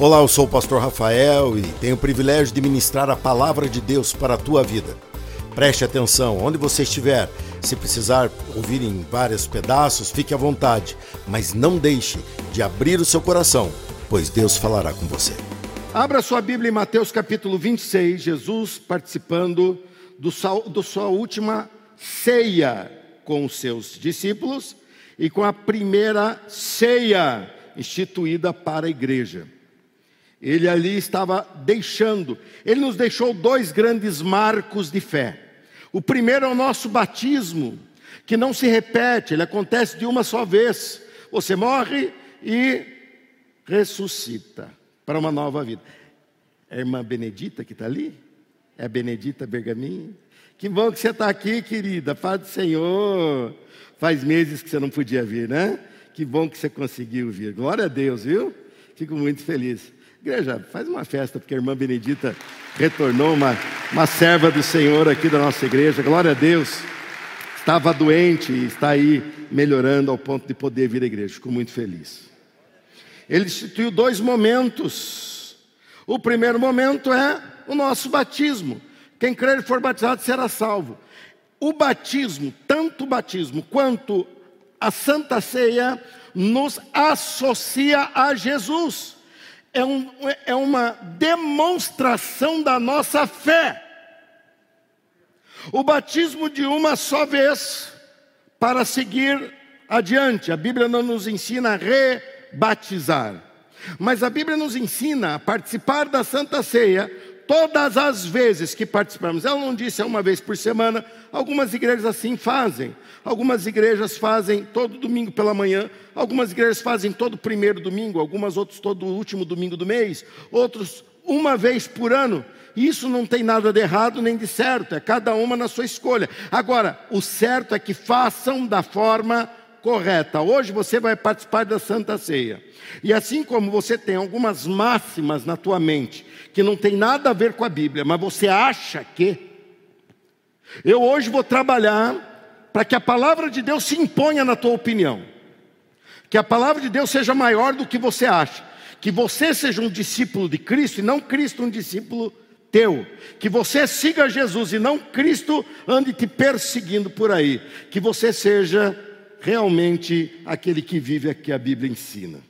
Olá, eu sou o pastor Rafael e tenho o privilégio de ministrar a palavra de Deus para a tua vida. Preste atenção, onde você estiver, se precisar ouvir em vários pedaços, fique à vontade, mas não deixe de abrir o seu coração, pois Deus falará com você. Abra sua Bíblia em Mateus capítulo 26, Jesus participando do sua, do sua última ceia com os seus discípulos e com a primeira ceia instituída para a igreja. Ele ali estava deixando, ele nos deixou dois grandes marcos de fé. O primeiro é o nosso batismo, que não se repete, ele acontece de uma só vez. Você morre e ressuscita para uma nova vida. É a irmã Benedita que está ali? É a Benedita Bergamin? Que bom que você está aqui, querida. Paz do Senhor. Faz meses que você não podia vir, né? Que bom que você conseguiu vir. Glória a Deus, viu? Fico muito feliz. Igreja, faz uma festa, porque a irmã Benedita retornou, uma, uma serva do Senhor aqui da nossa igreja. Glória a Deus. Estava doente e está aí melhorando ao ponto de poder vir à igreja. Fico muito feliz. Ele instituiu dois momentos. O primeiro momento é o nosso batismo. Quem crer e for batizado será salvo. O batismo, tanto o batismo quanto a Santa Ceia, nos associa a Jesus é, um, é uma demonstração da nossa fé. O batismo de uma só vez para seguir adiante. A Bíblia não nos ensina a rebatizar, mas a Bíblia nos ensina a participar da Santa Ceia todas as vezes que participamos. Ela não disse é uma vez por semana, algumas igrejas assim fazem. Algumas igrejas fazem todo domingo pela manhã, algumas igrejas fazem todo primeiro domingo, algumas outras todo último domingo do mês, outros uma vez por ano. Isso não tem nada de errado nem de certo, é cada uma na sua escolha. Agora, o certo é que façam da forma correta. Hoje você vai participar da Santa Ceia. E assim como você tem algumas máximas na tua mente que não tem nada a ver com a Bíblia, mas você acha que eu hoje vou trabalhar para que a palavra de Deus se imponha na tua opinião. Que a palavra de Deus seja maior do que você acha. Que você seja um discípulo de Cristo e não Cristo um discípulo teu. Que você siga Jesus e não Cristo ande te perseguindo por aí. Que você seja realmente aquele que vive aqui a Bíblia ensina.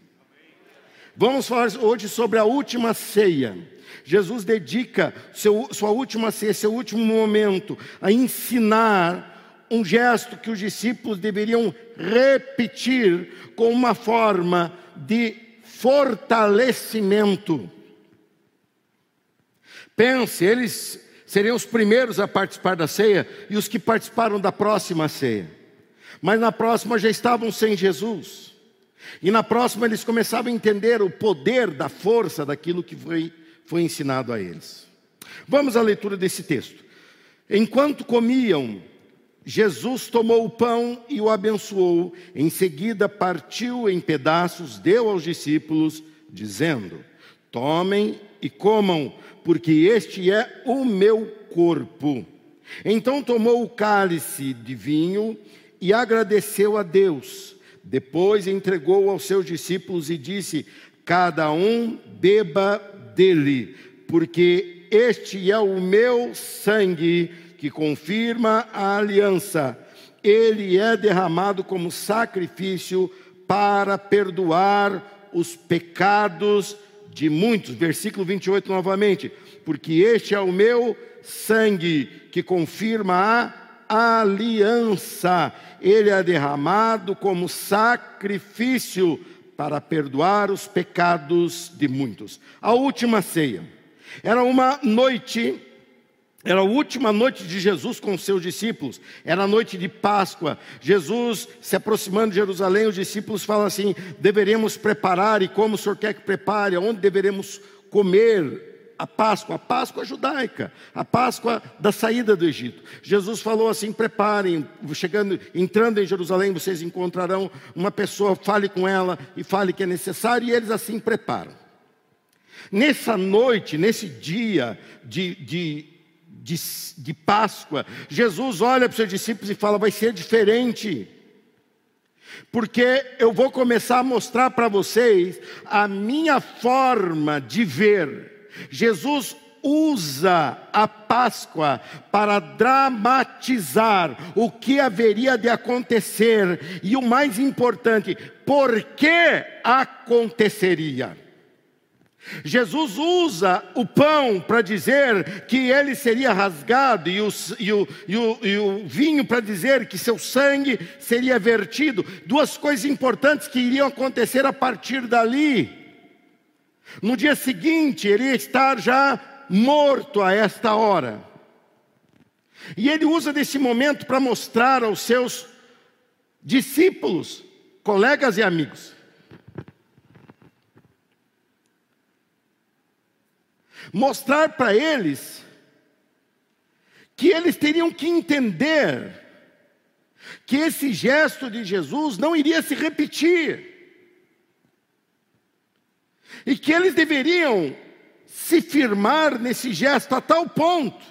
Vamos falar hoje sobre a última ceia. Jesus dedica seu, sua última ceia, seu último momento, a ensinar um gesto que os discípulos deveriam repetir com uma forma de fortalecimento. Pense, eles seriam os primeiros a participar da ceia e os que participaram da próxima ceia. Mas na próxima já estavam sem Jesus. E na próxima eles começavam a entender o poder da força daquilo que foi, foi ensinado a eles. Vamos à leitura desse texto. Enquanto comiam, Jesus tomou o pão e o abençoou, em seguida partiu em pedaços, deu aos discípulos, dizendo: Tomem e comam, porque este é o meu corpo. Então tomou o cálice de vinho e agradeceu a Deus. Depois entregou aos seus discípulos e disse: Cada um beba dele, porque este é o meu sangue que confirma a aliança. Ele é derramado como sacrifício para perdoar os pecados de muitos. Versículo 28 novamente. Porque este é o meu sangue que confirma a aliança. Ele é derramado como sacrifício para perdoar os pecados de muitos. A última ceia era uma noite era a última noite de Jesus com seus discípulos, era a noite de Páscoa. Jesus se aproximando de Jerusalém, os discípulos falam assim: deveremos preparar, e como o Senhor quer que prepare, onde deveremos comer a Páscoa, a Páscoa judaica, a Páscoa da saída do Egito. Jesus falou assim: preparem, chegando, entrando em Jerusalém, vocês encontrarão uma pessoa, fale com ela e fale que é necessário, e eles assim preparam. Nessa noite, nesse dia de, de, de, de Páscoa, Jesus olha para os seus discípulos e fala: vai ser diferente. porque eu vou começar a mostrar para vocês a minha forma de ver. Jesus usa a Páscoa para dramatizar o que haveria de acontecer e o mais importante, por que aconteceria. Jesus usa o pão para dizer que ele seria rasgado, e o, e o, e o, e o vinho para dizer que seu sangue seria vertido. Duas coisas importantes que iriam acontecer a partir dali. No dia seguinte, ele ia estar já morto a esta hora. E ele usa desse momento para mostrar aos seus discípulos, colegas e amigos, mostrar para eles que eles teriam que entender que esse gesto de Jesus não iria se repetir. E que eles deveriam se firmar nesse gesto a tal ponto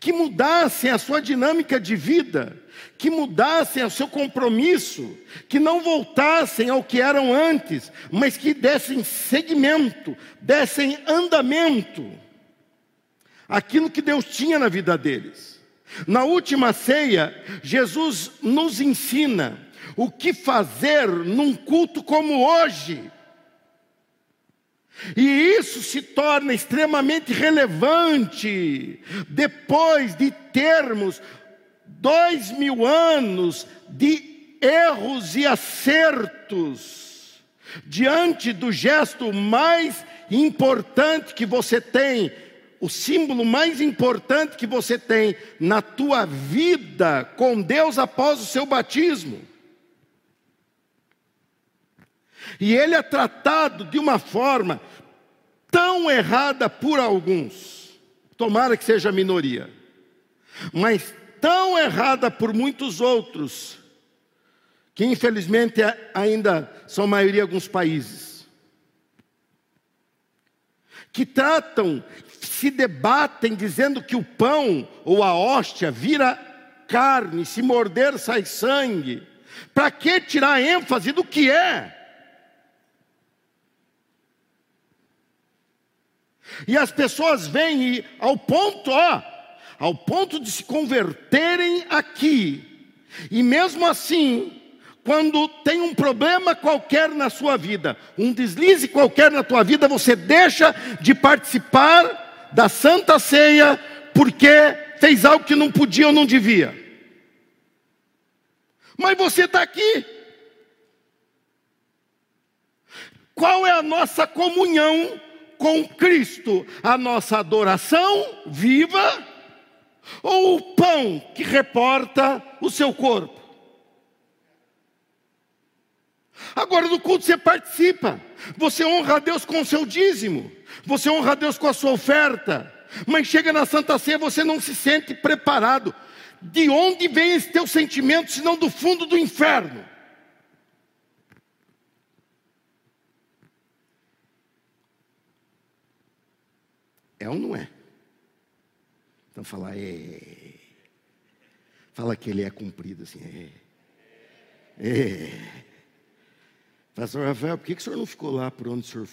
que mudassem a sua dinâmica de vida, que mudassem o seu compromisso, que não voltassem ao que eram antes, mas que dessem seguimento, dessem andamento aquilo que Deus tinha na vida deles. Na última ceia, Jesus nos ensina o que fazer num culto como hoje. E isso se torna extremamente relevante depois de termos dois mil anos de erros e acertos, diante do gesto mais importante que você tem, o símbolo mais importante que você tem na tua vida com Deus após o seu batismo. E ele é tratado de uma forma tão errada por alguns, tomara que seja a minoria, mas tão errada por muitos outros, que infelizmente ainda são maioria alguns países, que tratam, se debatem dizendo que o pão ou a hóstia vira carne, se morder sai sangue. Para que tirar ênfase do que é? E as pessoas vêm e, ao ponto, ó, ao ponto de se converterem aqui. E mesmo assim, quando tem um problema qualquer na sua vida, um deslize qualquer na tua vida, você deixa de participar da Santa Ceia porque fez algo que não podia ou não devia. Mas você está aqui. Qual é a nossa comunhão com Cristo? A nossa adoração viva ou o pão que reporta o seu corpo? Agora no culto você participa, você honra a Deus com o seu dízimo, você honra a Deus com a sua oferta, mas chega na Santa Ceia você não se sente preparado. De onde vem esse teu sentimento, senão do fundo do inferno? É ou não é? Então fala, é. Fala que ele é cumprido assim, é. É. Pastor Rafael, por que, que o senhor não ficou lá por onde o senhor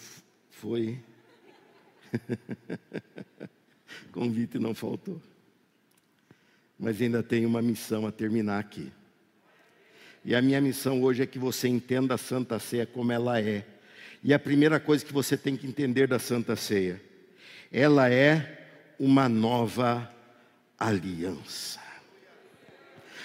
foi? Convite não faltou. Mas ainda tem uma missão a terminar aqui. E a minha missão hoje é que você entenda a Santa Ceia como ela é. E a primeira coisa que você tem que entender da Santa Ceia, ela é uma nova aliança.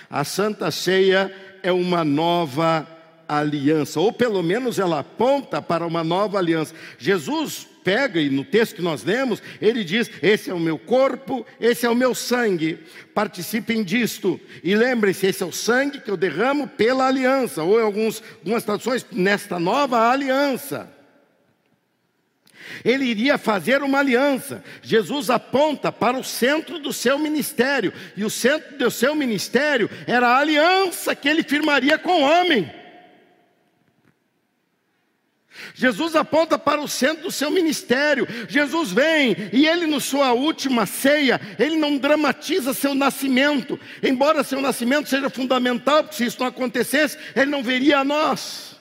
A Santa Ceia é uma nova aliança, ou pelo menos ela aponta para uma nova aliança. Jesus pega e no texto que nós lemos, ele diz: Esse é o meu corpo, esse é o meu sangue, participem disto. E lembrem-se: esse é o sangue que eu derramo pela aliança, ou em alguns, algumas traduções, nesta nova aliança. Ele iria fazer uma aliança. Jesus aponta para o centro do seu ministério, e o centro do seu ministério era a aliança que ele firmaria com o homem. Jesus aponta para o centro do seu ministério. Jesus vem e ele, na sua última ceia, ele não dramatiza seu nascimento, embora seu nascimento seja fundamental, porque se isso não acontecesse, ele não veria a nós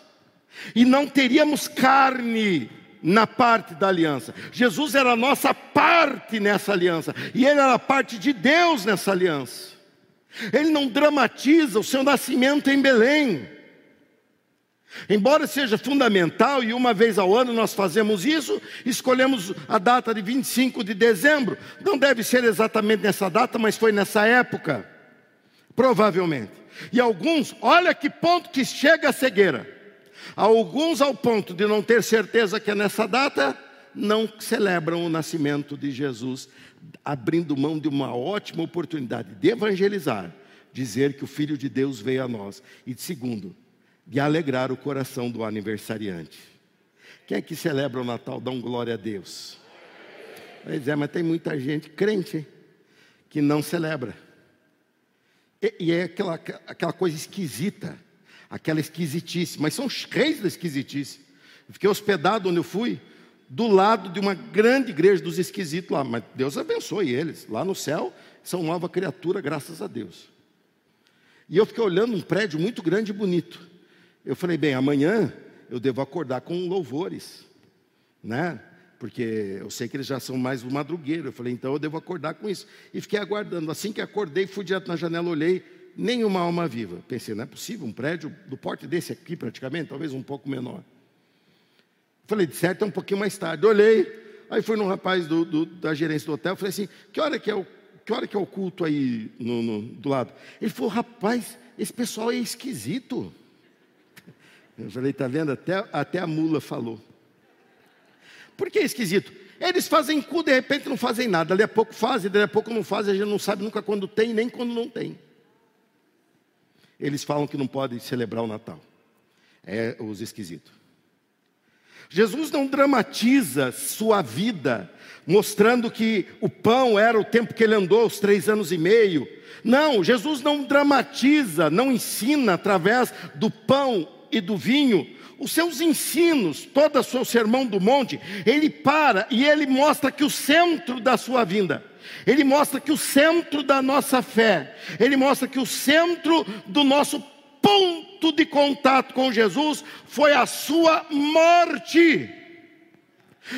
e não teríamos carne na parte da aliança. Jesus era a nossa parte nessa aliança e ele era parte de Deus nessa aliança. Ele não dramatiza o seu nascimento em Belém. Embora seja fundamental e uma vez ao ano nós fazemos isso, escolhemos a data de 25 de dezembro. Não deve ser exatamente nessa data, mas foi nessa época. Provavelmente. E alguns, olha que ponto que chega a cegueira. Alguns, ao ponto de não ter certeza que é nessa data, não celebram o nascimento de Jesus, abrindo mão de uma ótima oportunidade de evangelizar, dizer que o Filho de Deus veio a nós. E segundo, de alegrar o coração do aniversariante. Quem é que celebra o Natal? Dá um glória a Deus. Pois é, mas tem muita gente crente que não celebra. E, e é aquela, aquela coisa esquisita, aquela esquisitice, mas são os reis da esquisitice. Eu fiquei hospedado onde eu fui, do lado de uma grande igreja dos esquisitos lá, mas Deus abençoe eles. Lá no céu são nova criatura, graças a Deus. E eu fiquei olhando um prédio muito grande e bonito. Eu falei, bem, amanhã eu devo acordar com louvores, né? Porque eu sei que eles já são mais do madrugueiro. Eu falei, então eu devo acordar com isso. E fiquei aguardando. Assim que acordei, fui direto na janela, olhei, nenhuma alma viva. Pensei, não é possível, um prédio do porte desse aqui praticamente, talvez um pouco menor. Falei, de certo é um pouquinho mais tarde. Olhei, aí fui num rapaz do, do, da gerência do hotel, falei assim, que hora que é o, que hora que é o culto aí no, no, do lado? Ele falou, rapaz, esse pessoal é esquisito. Eu falei, está vendo? Até, até a mula falou. Por que é esquisito? Eles fazem cu, de repente não fazem nada. Ali a pouco fazem, dali a pouco não fazem, a gente não sabe nunca quando tem, nem quando não tem. Eles falam que não podem celebrar o Natal. É os esquisitos. Jesus não dramatiza sua vida, mostrando que o pão era o tempo que ele andou, os três anos e meio. Não, Jesus não dramatiza, não ensina através do pão e do vinho, os seus ensinos, todo o seu sermão do monte, ele para e ele mostra que o centro da sua vinda, ele mostra que o centro da nossa fé, ele mostra que o centro do nosso ponto de contato com Jesus foi a sua morte.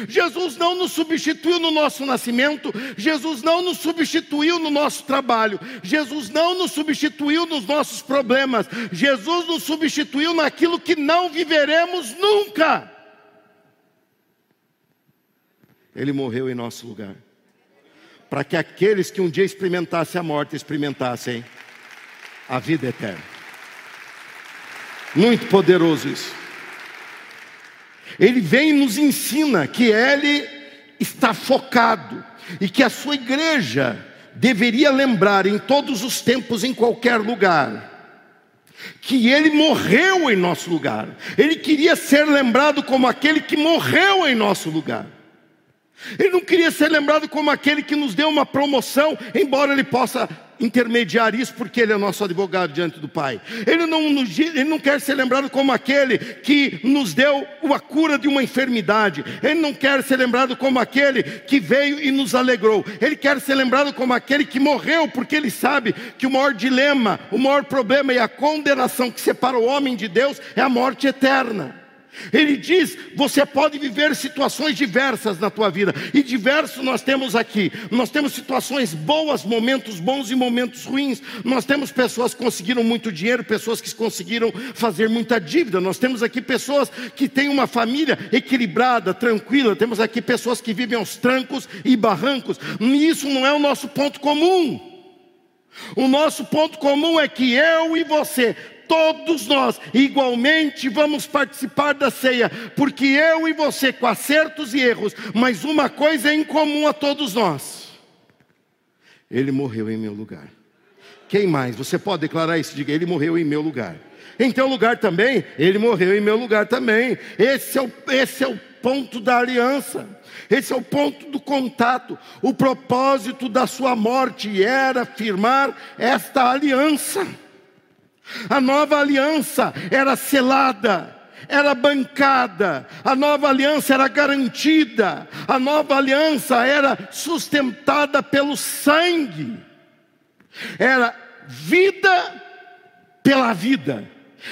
Jesus não nos substituiu no nosso nascimento, Jesus não nos substituiu no nosso trabalho, Jesus não nos substituiu nos nossos problemas, Jesus nos substituiu naquilo que não viveremos nunca. Ele morreu em nosso lugar, para que aqueles que um dia experimentassem a morte experimentassem a vida eterna. Muito poderoso isso. Ele vem e nos ensina que ele está focado e que a sua igreja deveria lembrar em todos os tempos, em qualquer lugar, que ele morreu em nosso lugar. Ele queria ser lembrado como aquele que morreu em nosso lugar. Ele não queria ser lembrado como aquele que nos deu uma promoção, embora ele possa intermediar isso porque ele é nosso advogado diante do Pai. Ele não, ele não quer ser lembrado como aquele que nos deu a cura de uma enfermidade. Ele não quer ser lembrado como aquele que veio e nos alegrou. Ele quer ser lembrado como aquele que morreu porque ele sabe que o maior dilema, o maior problema e a condenação que separa o homem de Deus é a morte eterna. Ele diz: você pode viver situações diversas na tua vida, e diversos nós temos aqui. Nós temos situações boas, momentos bons e momentos ruins. Nós temos pessoas que conseguiram muito dinheiro, pessoas que conseguiram fazer muita dívida. Nós temos aqui pessoas que têm uma família equilibrada, tranquila. Temos aqui pessoas que vivem aos trancos e barrancos. E isso não é o nosso ponto comum. O nosso ponto comum é que eu e você todos nós igualmente vamos participar da ceia, porque eu e você, com acertos e erros, mas uma coisa é em comum a todos nós: Ele morreu em meu lugar. Quem mais? Você pode declarar isso? Diga, Ele morreu em meu lugar. Em teu lugar também, Ele morreu em meu lugar também. Esse é o, esse é o ponto da aliança. Esse é o ponto do contato. O propósito da sua morte era firmar esta aliança. A nova aliança era selada, era bancada, a nova aliança era garantida, a nova aliança era sustentada pelo sangue, era vida pela vida.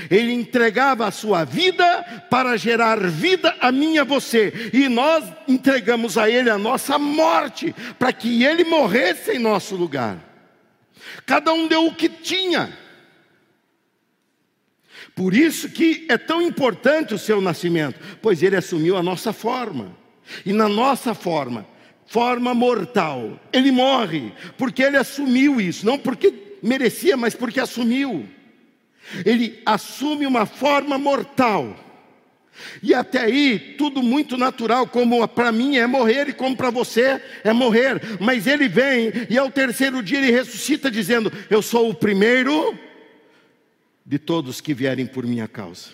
Ele entregava a sua vida para gerar vida a mim e a você, e nós entregamos a Ele a nossa morte, para que Ele morresse em nosso lugar. Cada um deu o que tinha. Por isso que é tão importante o seu nascimento, pois ele assumiu a nossa forma. E na nossa forma, forma mortal, ele morre, porque ele assumiu isso, não porque merecia, mas porque assumiu. Ele assume uma forma mortal. E até aí, tudo muito natural, como para mim é morrer e como para você é morrer. Mas ele vem e ao terceiro dia ele ressuscita, dizendo: Eu sou o primeiro de todos que vierem por minha causa.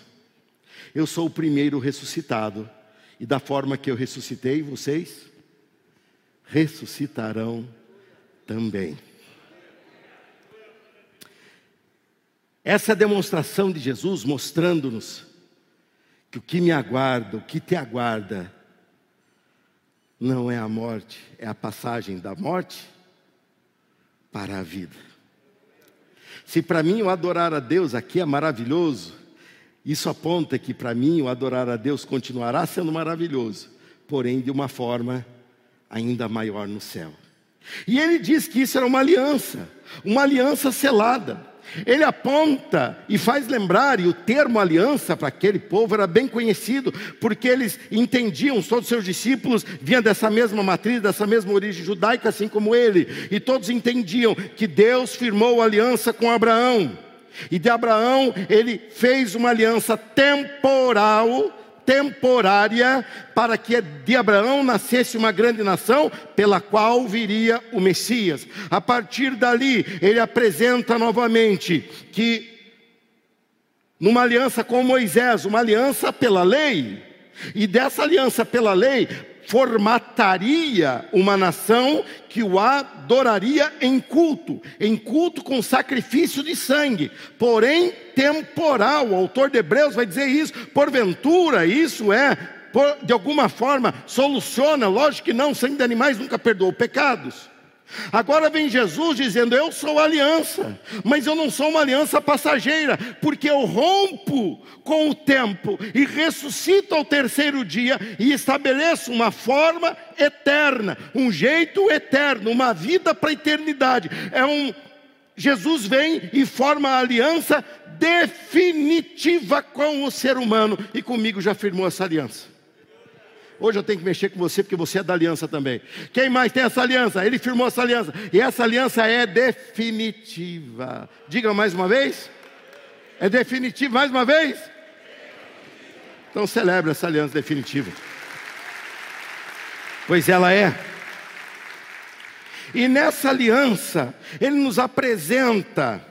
Eu sou o primeiro ressuscitado, e da forma que eu ressuscitei, vocês ressuscitarão também. Essa demonstração de Jesus mostrando-nos que o que me aguarda, o que te aguarda, não é a morte, é a passagem da morte para a vida. Se para mim o adorar a Deus aqui é maravilhoso, isso aponta que para mim o adorar a Deus continuará sendo maravilhoso, porém de uma forma ainda maior no céu. E ele diz que isso era uma aliança, uma aliança selada. Ele aponta e faz lembrar, e o termo aliança para aquele povo era bem conhecido, porque eles entendiam, todos os seus discípulos vinham dessa mesma matriz, dessa mesma origem judaica, assim como ele, e todos entendiam que Deus firmou aliança com Abraão, e de Abraão ele fez uma aliança temporal temporária para que de Abraão nascesse uma grande nação pela qual viria o Messias. A partir dali, ele apresenta novamente que numa aliança com Moisés, uma aliança pela lei, e dessa aliança pela lei formataria uma nação que o adoraria em culto, em culto com sacrifício de sangue, porém temporal. O autor de Hebreus vai dizer isso, porventura, isso é, por, de alguma forma, soluciona, lógico que não, sangue de animais nunca perdoou pecados. Agora vem Jesus dizendo: Eu sou aliança, mas eu não sou uma aliança passageira, porque eu rompo com o tempo e ressuscito ao terceiro dia e estabeleço uma forma eterna, um jeito eterno, uma vida para a eternidade. É um Jesus vem e forma a aliança definitiva com o ser humano e comigo já firmou essa aliança. Hoje eu tenho que mexer com você porque você é da aliança também. Quem mais tem essa aliança? Ele firmou essa aliança. E essa aliança é definitiva. Diga mais uma vez. É definitiva mais uma vez? Então celebre essa aliança definitiva. Pois ela é. E nessa aliança, ele nos apresenta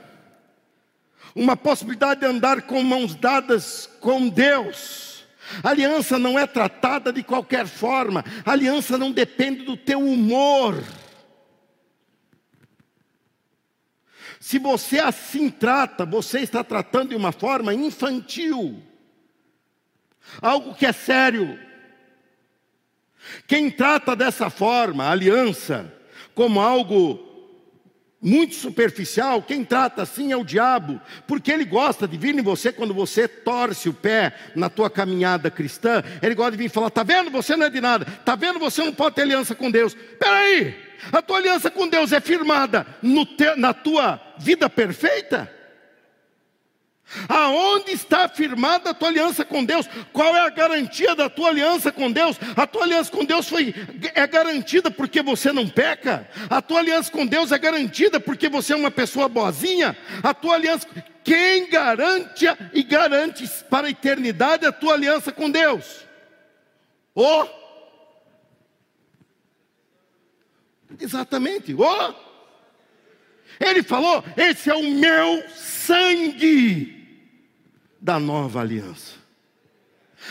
uma possibilidade de andar com mãos dadas com Deus aliança não é tratada de qualquer forma, aliança não depende do teu humor. Se você assim trata, você está tratando de uma forma infantil, algo que é sério. Quem trata dessa forma, aliança, como algo muito superficial, quem trata assim é o diabo, porque ele gosta de vir em você quando você torce o pé na tua caminhada cristã, ele gosta de vir e falar: tá vendo, você não é de nada, tá vendo, você não pode ter aliança com Deus. Peraí, a tua aliança com Deus é firmada te, na tua vida perfeita? Aonde está firmada a tua aliança com Deus? Qual é a garantia da tua aliança com Deus? A tua aliança com Deus foi é garantida porque você não peca? A tua aliança com Deus é garantida porque você é uma pessoa boazinha? A tua aliança quem garante e garante para a eternidade a tua aliança com Deus? Oh! Exatamente. Oh! Ele falou: "Esse é o meu sangue" da nova aliança.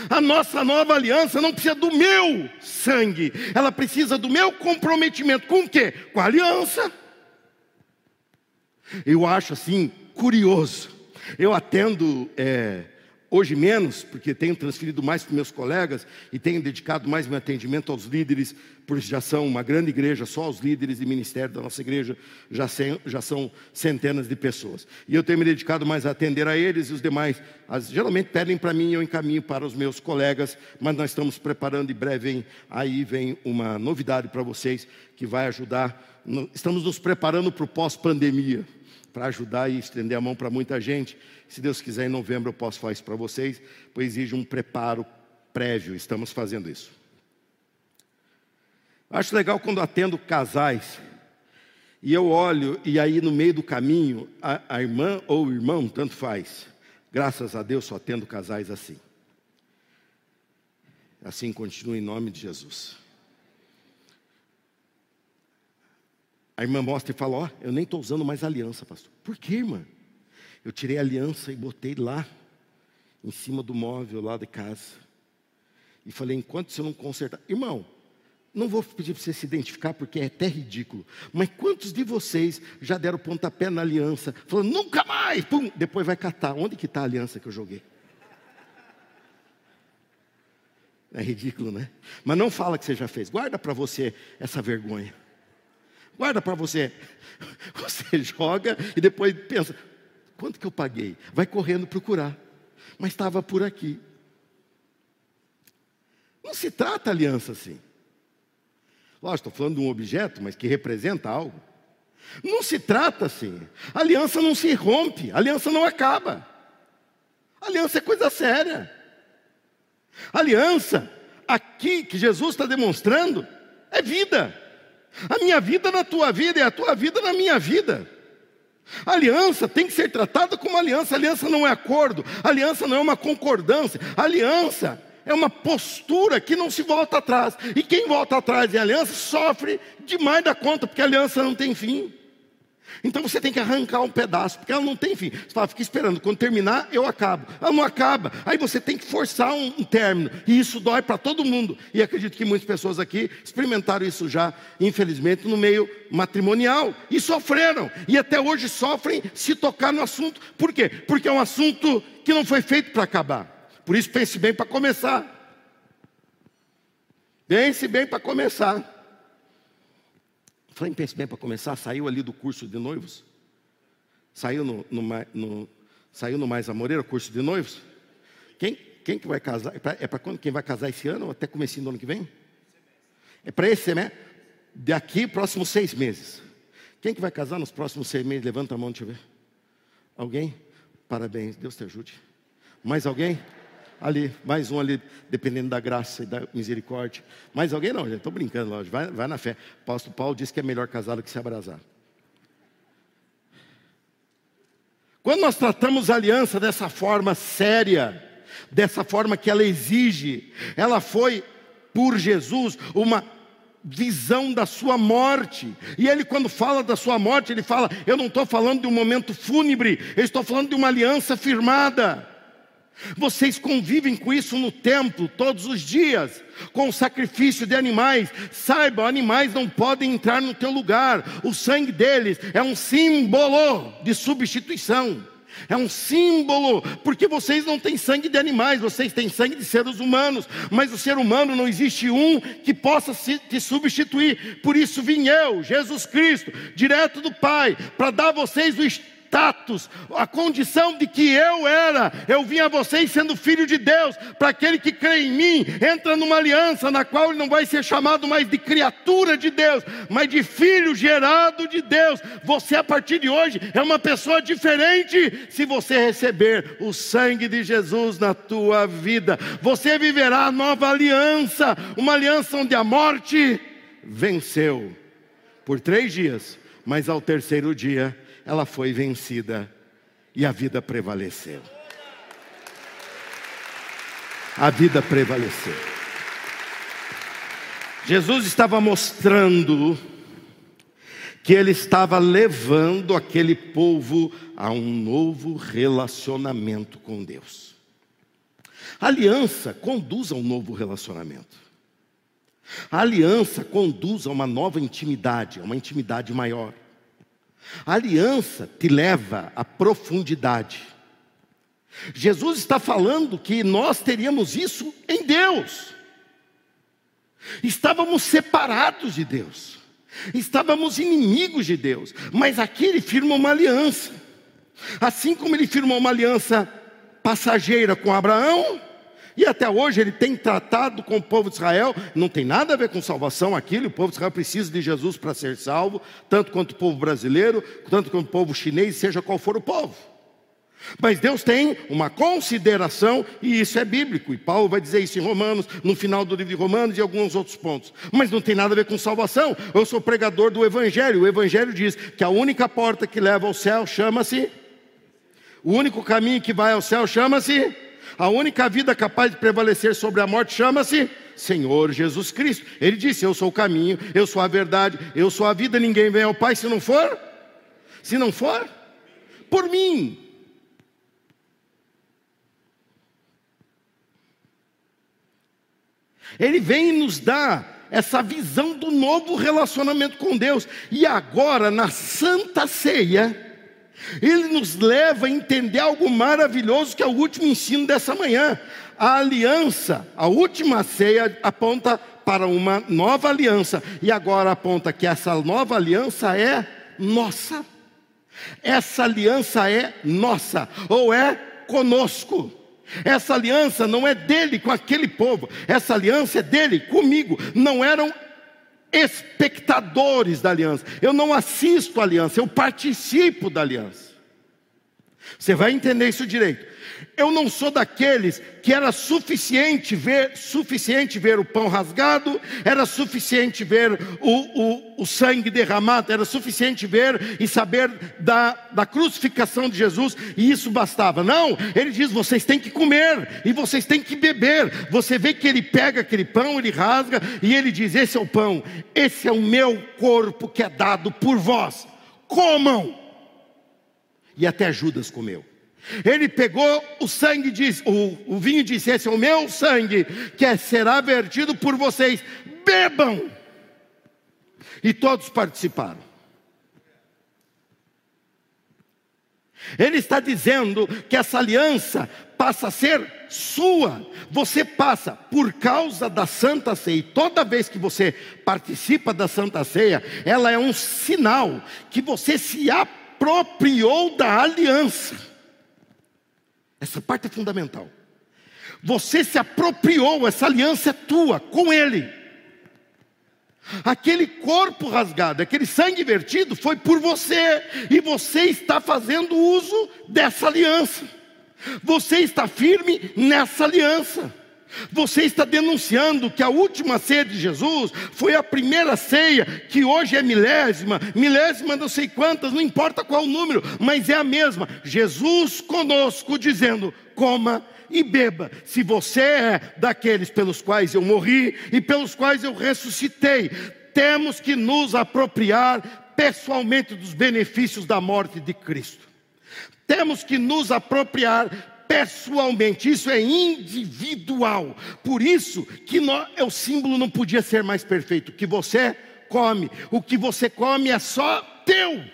A nossa nova aliança não precisa do meu sangue, ela precisa do meu comprometimento. Com o quê? Com a aliança. Eu acho assim curioso. Eu atendo é, Hoje menos, porque tenho transferido mais para meus colegas e tenho dedicado mais meu atendimento aos líderes, por já são uma grande igreja, só os líderes de ministério da nossa igreja já, já são centenas de pessoas. E eu tenho me dedicado mais a atender a eles e os demais. As, geralmente pedem para mim e eu encaminho para os meus colegas, mas nós estamos preparando e breve vem, aí vem uma novidade para vocês que vai ajudar. Estamos nos preparando para o pós-pandemia para ajudar e estender a mão para muita gente. Se Deus quiser, em novembro eu posso fazer isso para vocês, pois exige um preparo prévio, estamos fazendo isso. Acho legal quando atendo casais e eu olho, e aí no meio do caminho, a, a irmã ou o irmão, tanto faz. Graças a Deus só atendo casais assim. Assim continua em nome de Jesus. A irmã mostra e fala: Ó, eu nem estou usando mais aliança, pastor. Por que, irmã? Eu tirei a aliança e botei lá, em cima do móvel lá de casa. E falei: enquanto você não consertar. Irmão, não vou pedir para você se identificar porque é até ridículo. Mas quantos de vocês já deram pontapé na aliança, falando, nunca mais, pum, depois vai catar. Onde que está a aliança que eu joguei? É ridículo, né? Mas não fala que você já fez. Guarda para você essa vergonha. Guarda para você. Você joga e depois pensa: quanto que eu paguei? Vai correndo procurar. Mas estava por aqui. Não se trata aliança assim. Lógico, estou falando de um objeto, mas que representa algo. Não se trata assim. aliança não se rompe, aliança não acaba. aliança é coisa séria. aliança, aqui que Jesus está demonstrando, é vida. A minha vida na tua vida e a tua vida na minha vida. A aliança tem que ser tratada como aliança. A aliança não é acordo, aliança não é uma concordância. Aliança é uma postura que não se volta atrás. E quem volta atrás em aliança sofre demais da conta, porque a aliança não tem fim. Então você tem que arrancar um pedaço, porque ela não tem fim. Você fala, fica esperando, quando terminar, eu acabo. Ela não acaba. Aí você tem que forçar um, um término. E isso dói para todo mundo. E acredito que muitas pessoas aqui experimentaram isso já, infelizmente, no meio matrimonial. E sofreram. E até hoje sofrem se tocar no assunto. Por quê? Porque é um assunto que não foi feito para acabar. Por isso pense bem para começar. Pense bem para começar. Falei, pense bem para começar, saiu ali do curso de noivos? Saiu no, no, no saiu no Mais Amoreira, curso de noivos? Quem, quem que vai casar? É para é quando? Quem vai casar esse ano ou até comecinho do ano que vem? É para esse semestre? Daqui, próximos seis meses. Quem que vai casar nos próximos seis meses? Levanta a mão, deixa eu ver. Alguém? Parabéns, Deus te ajude. Mais alguém? Ali, mais um ali, dependendo da graça e da misericórdia. Mais alguém não, gente, estou brincando, lógico, vai, vai na fé. O apóstolo Paulo disse que é melhor casar do que se abrasar. Quando nós tratamos a aliança dessa forma séria, dessa forma que ela exige, ela foi por Jesus uma visão da sua morte. E ele, quando fala da sua morte, ele fala: Eu não estou falando de um momento fúnebre, eu estou falando de uma aliança firmada. Vocês convivem com isso no templo todos os dias, com o sacrifício de animais. Saibam, animais não podem entrar no teu lugar. O sangue deles é um símbolo de substituição. É um símbolo, porque vocês não têm sangue de animais, vocês têm sangue de seres humanos, mas o ser humano não existe um que possa se, te substituir. Por isso vim eu, Jesus Cristo, direto do Pai, para dar a vocês o status, a condição de que eu era, eu vim a vocês sendo filho de Deus, para aquele que crê em mim, entra numa aliança na qual ele não vai ser chamado mais de criatura de Deus, mas de filho gerado de Deus. Você, a partir de hoje, é uma pessoa diferente se você receber o sangue de Jesus na tua vida. Você viverá a nova aliança, uma aliança onde a morte venceu por três dias, mas ao terceiro dia ela foi vencida e a vida prevaleceu. A vida prevaleceu. Jesus estava mostrando que ele estava levando aquele povo a um novo relacionamento com Deus. A aliança conduz a um novo relacionamento. A aliança conduz a uma nova intimidade, a uma intimidade maior. A aliança te leva à profundidade. Jesus está falando que nós teríamos isso em Deus. Estávamos separados de Deus, estávamos inimigos de Deus, mas aqui ele firma uma aliança. Assim como ele firmou uma aliança passageira com Abraão, e até hoje ele tem tratado com o povo de Israel, não tem nada a ver com salvação aquilo, o povo de Israel precisa de Jesus para ser salvo, tanto quanto o povo brasileiro, tanto quanto o povo chinês, seja qual for o povo. Mas Deus tem uma consideração, e isso é bíblico, e Paulo vai dizer isso em Romanos, no final do livro de Romanos e alguns outros pontos. Mas não tem nada a ver com salvação. Eu sou pregador do Evangelho. O Evangelho diz que a única porta que leva ao céu chama-se. O único caminho que vai ao céu chama-se. A única vida capaz de prevalecer sobre a morte chama-se Senhor Jesus Cristo. Ele disse: Eu sou o caminho, eu sou a verdade, eu sou a vida. Ninguém vem ao Pai se não for. Se não for, por mim. Ele vem nos dar essa visão do novo relacionamento com Deus. E agora, na Santa Ceia, ele nos leva a entender algo maravilhoso que é o último ensino dessa manhã. A aliança, a última ceia aponta para uma nova aliança, e agora aponta que essa nova aliança é nossa. Essa aliança é nossa, ou é conosco. Essa aliança não é dele com aquele povo, essa aliança é dele comigo. Não eram espectadores da aliança. Eu não assisto a aliança, eu participo da aliança. Você vai entender isso direito. Eu não sou daqueles que era suficiente ver, suficiente ver o pão rasgado, era suficiente ver o, o, o sangue derramado, era suficiente ver e saber da, da crucificação de Jesus, e isso bastava. Não, ele diz: vocês têm que comer e vocês têm que beber. Você vê que ele pega aquele pão, ele rasga e ele diz: Esse é o pão, esse é o meu corpo que é dado por vós. Comam. E até Judas comeu. Ele pegou o sangue, disse, o, o vinho e disse: Esse é o meu sangue, que é, será vertido por vocês, bebam. E todos participaram. Ele está dizendo que essa aliança passa a ser sua. Você passa por causa da Santa Ceia. E toda vez que você participa da Santa Ceia, ela é um sinal que você se apropriou da aliança. Essa parte é fundamental. Você se apropriou, essa aliança é tua com Ele. Aquele corpo rasgado, aquele sangue vertido foi por você, e você está fazendo uso dessa aliança. Você está firme nessa aliança. Você está denunciando que a última ceia de Jesus foi a primeira ceia, que hoje é milésima, milésima não sei quantas, não importa qual o número, mas é a mesma. Jesus conosco dizendo: coma e beba, se você é daqueles pelos quais eu morri e pelos quais eu ressuscitei, temos que nos apropriar pessoalmente dos benefícios da morte de Cristo. Temos que nos apropriar pessoalmente, isso é individual. Por isso que nós, o símbolo não podia ser mais perfeito. O que você come, o que você come é só teu.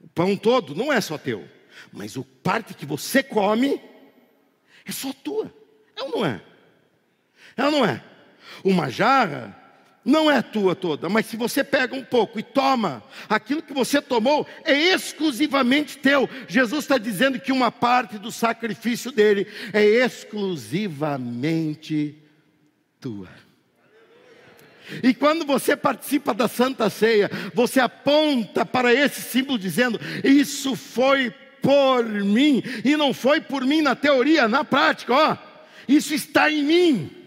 O pão todo não é só teu, mas o parte que você come é só tua. É ou não é? É ou não é? Uma jarra não é tua toda, mas se você pega um pouco e toma, aquilo que você tomou é exclusivamente teu. Jesus está dizendo que uma parte do sacrifício dele é exclusivamente tua. E quando você participa da Santa Ceia, você aponta para esse símbolo dizendo: Isso foi por mim, e não foi por mim na teoria, na prática, ó, isso está em mim.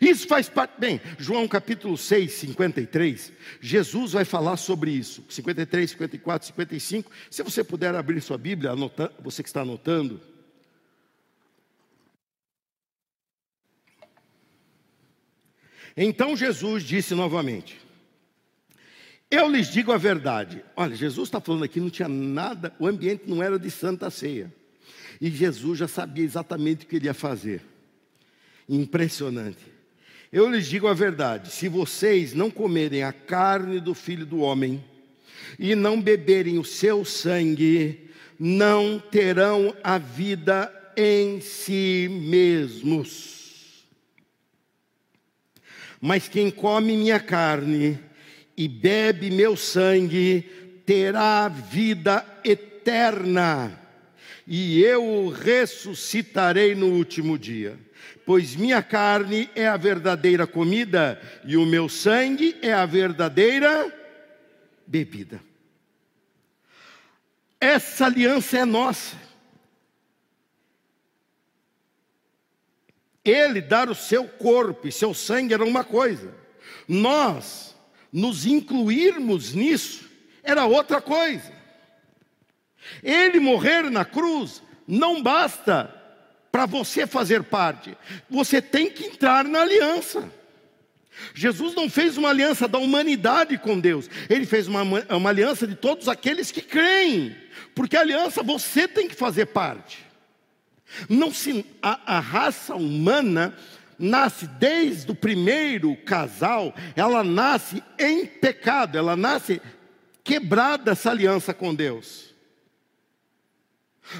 Isso faz parte. Bem, João capítulo 6, 53, Jesus vai falar sobre isso. 53, 54, 55. Se você puder abrir sua Bíblia, anota, você que está anotando. Então Jesus disse novamente: Eu lhes digo a verdade. Olha, Jesus está falando aqui, não tinha nada, o ambiente não era de santa ceia. E Jesus já sabia exatamente o que ele ia fazer. Impressionante. Eu lhes digo a verdade: se vocês não comerem a carne do filho do homem e não beberem o seu sangue, não terão a vida em si mesmos. Mas quem come minha carne e bebe meu sangue terá vida eterna, e eu o ressuscitarei no último dia. Pois minha carne é a verdadeira comida e o meu sangue é a verdadeira bebida. Essa aliança é nossa. Ele dar o seu corpo e seu sangue era uma coisa. Nós nos incluirmos nisso era outra coisa. Ele morrer na cruz não basta para você fazer parte. Você tem que entrar na aliança. Jesus não fez uma aliança da humanidade com Deus, ele fez uma, uma aliança de todos aqueles que creem, porque a aliança você tem que fazer parte. Não se, a, a raça humana nasce desde o primeiro casal, ela nasce em pecado, ela nasce quebrada essa aliança com Deus.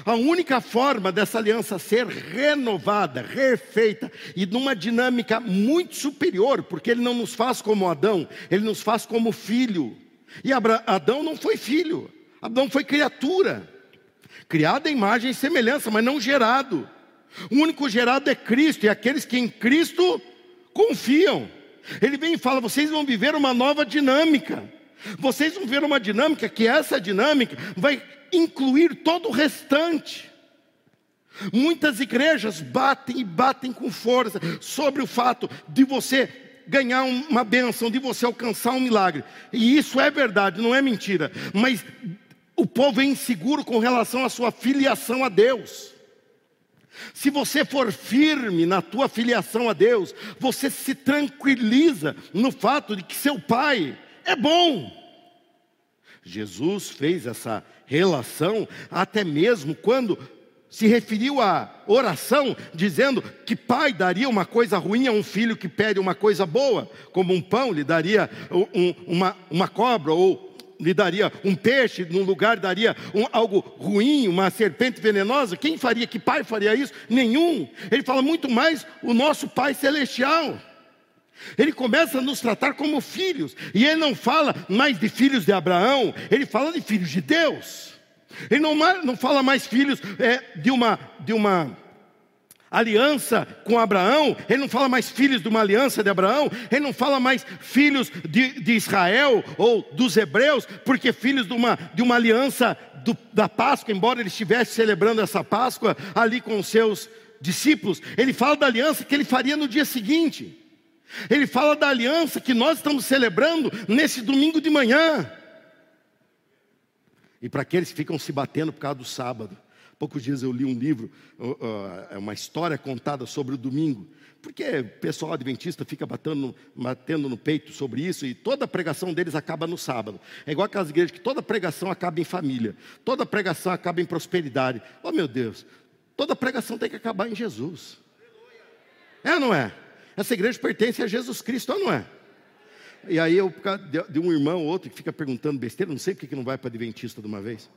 A única forma dessa aliança ser renovada, refeita e numa dinâmica muito superior, porque ele não nos faz como Adão, ele nos faz como filho. E Adão não foi filho, Adão foi criatura, criado em imagem e semelhança, mas não gerado. O único gerado é Cristo, e aqueles que em Cristo confiam. Ele vem e fala: vocês vão viver uma nova dinâmica. Vocês vão ver uma dinâmica que essa dinâmica vai incluir todo o restante. Muitas igrejas batem e batem com força sobre o fato de você ganhar uma bênção, de você alcançar um milagre. E isso é verdade, não é mentira. Mas o povo é inseguro com relação à sua filiação a Deus. Se você for firme na tua filiação a Deus, você se tranquiliza no fato de que seu pai é bom. Jesus fez essa relação até mesmo quando se referiu à oração, dizendo que pai daria uma coisa ruim a um filho que pede uma coisa boa, como um pão lhe daria um, uma, uma cobra, ou lhe daria um peixe, num lugar daria um, algo ruim, uma serpente venenosa. Quem faria? Que pai faria isso? Nenhum. Ele fala muito mais o nosso Pai Celestial. Ele começa a nos tratar como filhos, e ele não fala mais de filhos de Abraão, ele fala de filhos de Deus. Ele não, não fala mais filhos é, de, uma, de uma aliança com Abraão, ele não fala mais filhos de uma aliança de Abraão, ele não fala mais filhos de, de Israel ou dos hebreus, porque filhos de uma, de uma aliança do, da Páscoa, embora ele estivesse celebrando essa Páscoa ali com os seus discípulos, ele fala da aliança que ele faria no dia seguinte. Ele fala da aliança que nós estamos celebrando nesse domingo de manhã. E para aqueles que ficam se batendo por causa do sábado. Poucos dias eu li um livro, é uma história contada sobre o domingo. Porque o pessoal adventista fica batendo, batendo no peito sobre isso e toda a pregação deles acaba no sábado. É igual aquelas igrejas que toda pregação acaba em família, toda pregação acaba em prosperidade. Oh meu Deus, toda pregação tem que acabar em Jesus. É ou não é? Essa igreja pertence a Jesus Cristo, ou não é? E aí eu, de um irmão ou outro que fica perguntando besteira, não sei porque que não vai para Adventista de uma vez.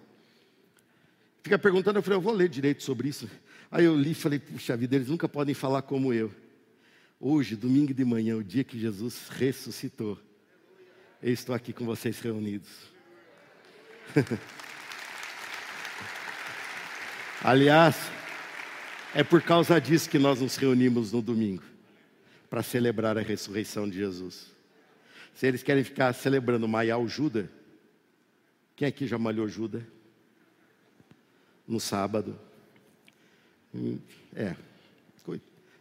Fica perguntando, eu falei, eu vou ler direito sobre isso. Aí eu li e falei, puxa vida, eles nunca podem falar como eu. Hoje, domingo de manhã, o dia que Jesus ressuscitou, eu estou aqui com vocês reunidos. Aliás, é por causa disso que nós nos reunimos no domingo para celebrar a ressurreição de Jesus. Se eles querem ficar celebrando malhar o Judas, quem aqui já malhou Judas? No sábado. É,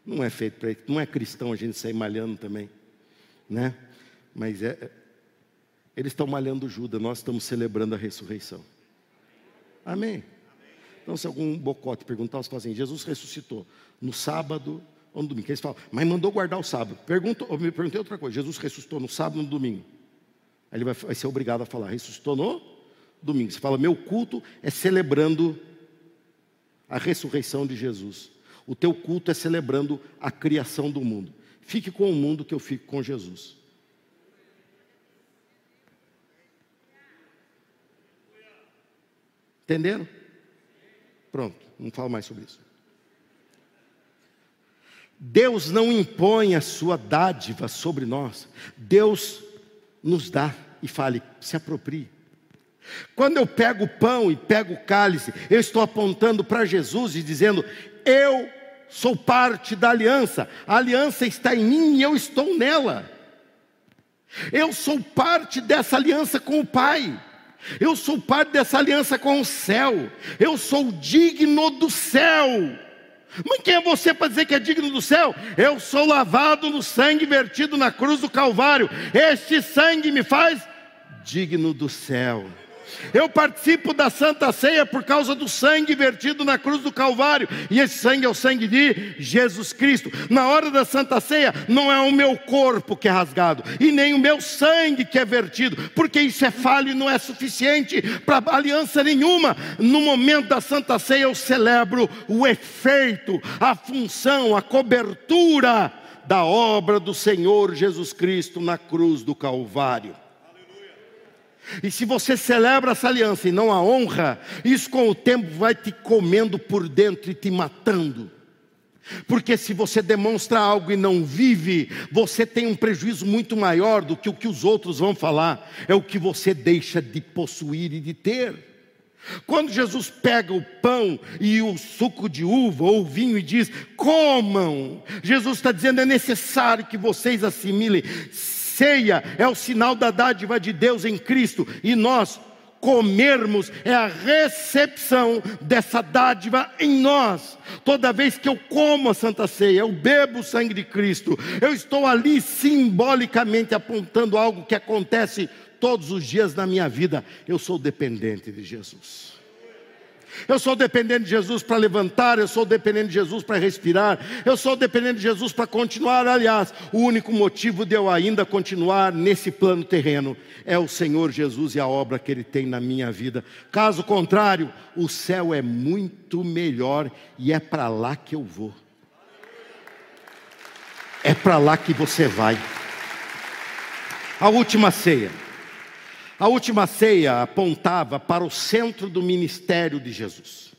não é feito para não é cristão a gente sair malhando também, né? Mas é, eles estão malhando Judas, nós estamos celebrando a ressurreição. Amém. Então, se algum bocote perguntar, você fala assim: Jesus ressuscitou no sábado ou no domingo. Eles falam, mas mandou guardar o sábado. Pergunto, eu me perguntei outra coisa: Jesus ressuscitou no sábado ou no domingo? Aí ele vai, vai ser obrigado a falar: ressuscitou no domingo. Você fala, meu culto é celebrando a ressurreição de Jesus. O teu culto é celebrando a criação do mundo. Fique com o mundo que eu fico com Jesus. Entenderam? Pronto, não falo mais sobre isso. Deus não impõe a sua dádiva sobre nós. Deus nos dá e fale, se aproprie. Quando eu pego o pão e pego o cálice, eu estou apontando para Jesus e dizendo: Eu sou parte da aliança, a aliança está em mim e eu estou nela. Eu sou parte dessa aliança com o Pai. Eu sou parte dessa aliança com o céu. Eu sou digno do céu. Mas quem é você para dizer que é digno do céu? Eu sou lavado no sangue vertido na cruz do Calvário. Este sangue me faz digno do céu. Eu participo da Santa Ceia por causa do sangue vertido na cruz do Calvário, e esse sangue é o sangue de Jesus Cristo. Na hora da Santa Ceia, não é o meu corpo que é rasgado, e nem o meu sangue que é vertido, porque isso é falho e não é suficiente para aliança nenhuma. No momento da Santa Ceia, eu celebro o efeito, a função, a cobertura da obra do Senhor Jesus Cristo na cruz do Calvário. E se você celebra essa aliança e não a honra, isso com o tempo vai te comendo por dentro e te matando. Porque se você demonstra algo e não vive, você tem um prejuízo muito maior do que o que os outros vão falar, é o que você deixa de possuir e de ter. Quando Jesus pega o pão e o suco de uva ou o vinho e diz: comam, Jesus está dizendo: é necessário que vocês assimilem ceia é o sinal da dádiva de Deus em Cristo, e nós comermos é a recepção dessa dádiva em nós. Toda vez que eu como a Santa Ceia, eu bebo o sangue de Cristo, eu estou ali simbolicamente apontando algo que acontece todos os dias na minha vida. Eu sou dependente de Jesus. Eu sou dependente de Jesus para levantar, eu sou dependente de Jesus para respirar, eu sou dependente de Jesus para continuar. Aliás, o único motivo de eu ainda continuar nesse plano terreno é o Senhor Jesus e a obra que Ele tem na minha vida. Caso contrário, o céu é muito melhor e é para lá que eu vou. É para lá que você vai. A última ceia. A última ceia apontava para o centro do ministério de Jesus.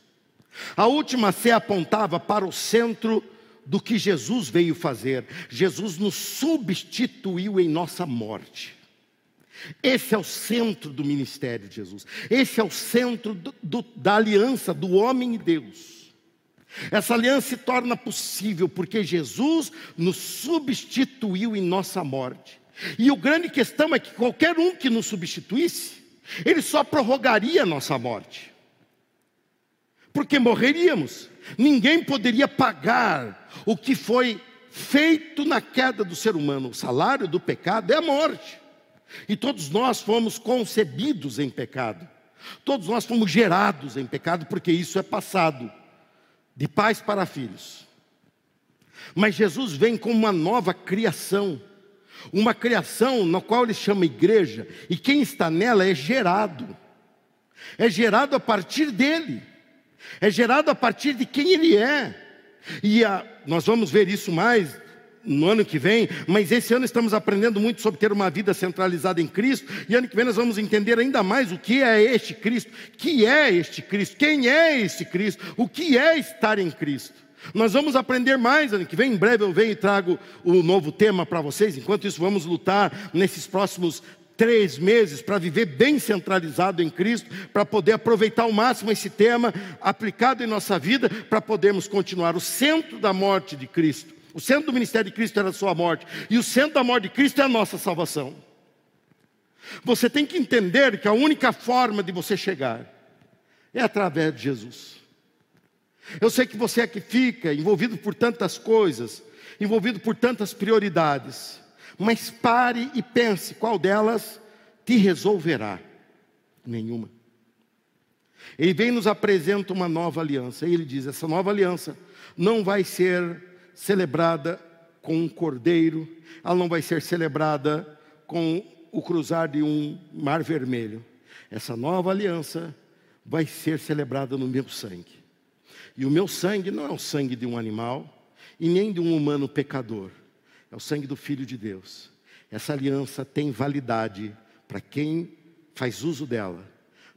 A última ceia apontava para o centro do que Jesus veio fazer. Jesus nos substituiu em nossa morte. Esse é o centro do ministério de Jesus. Esse é o centro do, do, da aliança do homem e Deus. Essa aliança se torna possível porque Jesus nos substituiu em nossa morte. E o grande questão é que qualquer um que nos substituísse, ele só prorrogaria a nossa morte. Porque morreríamos. Ninguém poderia pagar o que foi feito na queda do ser humano. O salário do pecado é a morte. E todos nós fomos concebidos em pecado. Todos nós fomos gerados em pecado, porque isso é passado de pais para filhos. Mas Jesus vem como uma nova criação uma criação na qual ele chama igreja, e quem está nela é gerado, é gerado a partir dele, é gerado a partir de quem ele é, e a, nós vamos ver isso mais no ano que vem, mas esse ano estamos aprendendo muito sobre ter uma vida centralizada em Cristo, e ano que vem nós vamos entender ainda mais o que é este Cristo, que é este Cristo, quem é este Cristo, o que é estar em Cristo. Nós vamos aprender mais ano que vem. Em breve eu venho e trago o novo tema para vocês. Enquanto isso, vamos lutar nesses próximos três meses para viver bem centralizado em Cristo, para poder aproveitar ao máximo esse tema aplicado em nossa vida, para podermos continuar. O centro da morte de Cristo, o centro do ministério de Cristo era a sua morte, e o centro da morte de Cristo é a nossa salvação. Você tem que entender que a única forma de você chegar é através de Jesus. Eu sei que você é que fica envolvido por tantas coisas, envolvido por tantas prioridades, mas pare e pense qual delas te resolverá. Nenhuma. Ele vem e nos apresenta uma nova aliança. E ele diz: essa nova aliança não vai ser celebrada com um cordeiro, ela não vai ser celebrada com o cruzar de um mar vermelho. Essa nova aliança vai ser celebrada no meu sangue. E o meu sangue não é o sangue de um animal e nem de um humano pecador. É o sangue do Filho de Deus. Essa aliança tem validade para quem faz uso dela,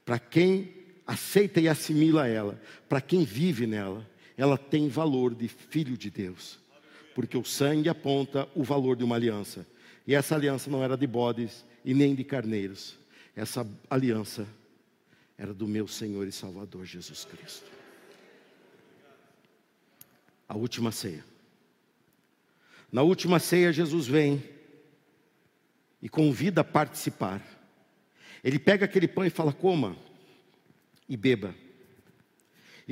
para quem aceita e assimila ela, para quem vive nela, ela tem valor de filho de Deus. Porque o sangue aponta o valor de uma aliança. E essa aliança não era de bodes e nem de carneiros. Essa aliança era do meu Senhor e Salvador Jesus Cristo. A última ceia. Na última ceia, Jesus vem e convida a participar. Ele pega aquele pão e fala: coma e beba.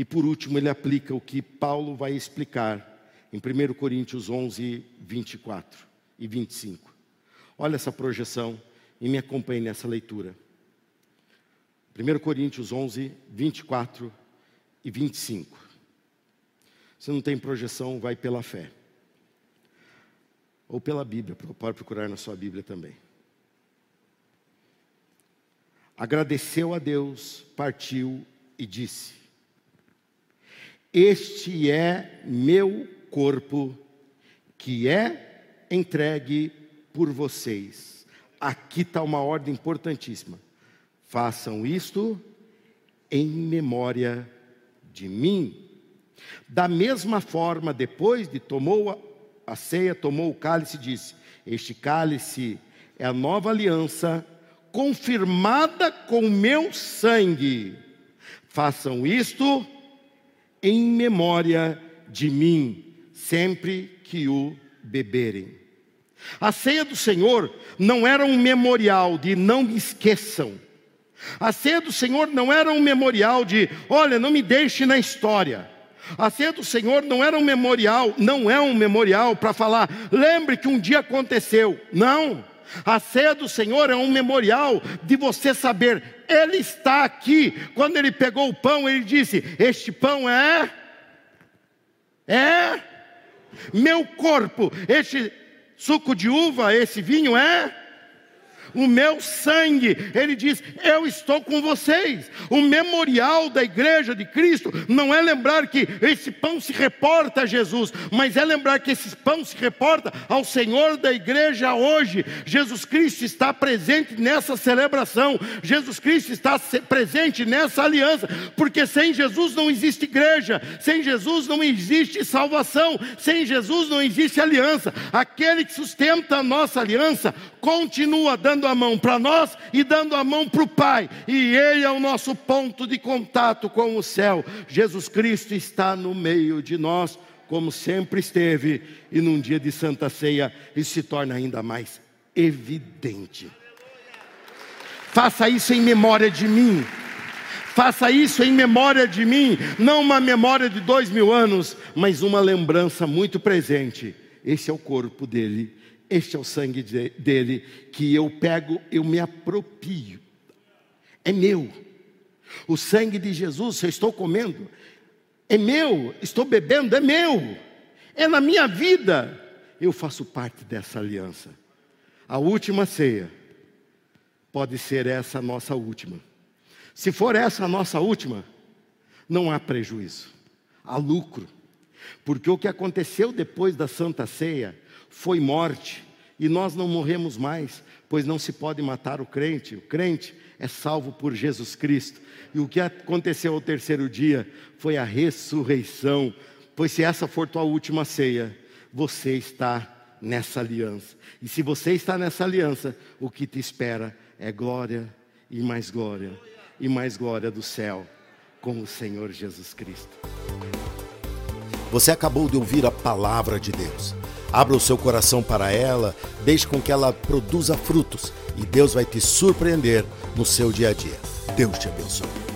E por último, ele aplica o que Paulo vai explicar em 1 Coríntios 11, 24 e 25. Olha essa projeção e me acompanhe nessa leitura. 1 Coríntios 11, 24 e 25. Se não tem projeção, vai pela fé. Ou pela Bíblia, pode procurar na sua Bíblia também. Agradeceu a Deus, partiu e disse: Este é meu corpo, que é entregue por vocês. Aqui está uma ordem importantíssima. Façam isto em memória de mim. Da mesma forma, depois de tomou a ceia, tomou o cálice e disse: Este cálice é a nova aliança, confirmada com meu sangue. Façam isto em memória de mim, sempre que o beberem. A ceia do Senhor não era um memorial de não me esqueçam. A ceia do Senhor não era um memorial de, olha, não me deixe na história. A ceia do Senhor não era um memorial, não é um memorial para falar, lembre que um dia aconteceu. Não. A ceia do Senhor é um memorial de você saber, Ele está aqui. Quando Ele pegou o pão, Ele disse: Este pão é, é meu corpo. Este suco de uva, esse vinho é o meu sangue. Ele diz: Eu estou com vocês. O memorial da igreja de Cristo não é lembrar que esse pão se reporta a Jesus, mas é lembrar que esse pão se reporta ao Senhor da igreja hoje. Jesus Cristo está presente nessa celebração, Jesus Cristo está presente nessa aliança, porque sem Jesus não existe igreja, sem Jesus não existe salvação, sem Jesus não existe aliança. Aquele que sustenta a nossa aliança continua dando a mão para nós e dando a mão para o Pai, e Ele é o nosso ponto de contato com o céu. Jesus Cristo está no meio de nós, como sempre esteve, e num dia de Santa Ceia isso se torna ainda mais evidente. Faça isso em memória de mim. Faça isso em memória de mim, não uma memória de dois mil anos, mas uma lembrança muito presente. Esse é o corpo dele este é o sangue de, dele que eu pego, eu me apropio. É meu. O sangue de Jesus, eu estou comendo, é meu. Estou bebendo, é meu. É na minha vida. Eu faço parte dessa aliança. A última ceia pode ser essa a nossa última. Se for essa a nossa última, não há prejuízo, há lucro. Porque o que aconteceu depois da Santa Ceia foi morte, e nós não morremos mais, pois não se pode matar o crente. O crente é salvo por Jesus Cristo. E o que aconteceu ao terceiro dia foi a ressurreição. Pois se essa for tua última ceia, você está nessa aliança. E se você está nessa aliança, o que te espera é glória e mais glória e mais glória do céu com o Senhor Jesus Cristo. Você acabou de ouvir a palavra de Deus. Abra o seu coração para ela, deixe com que ela produza frutos e Deus vai te surpreender no seu dia a dia. Deus te abençoe.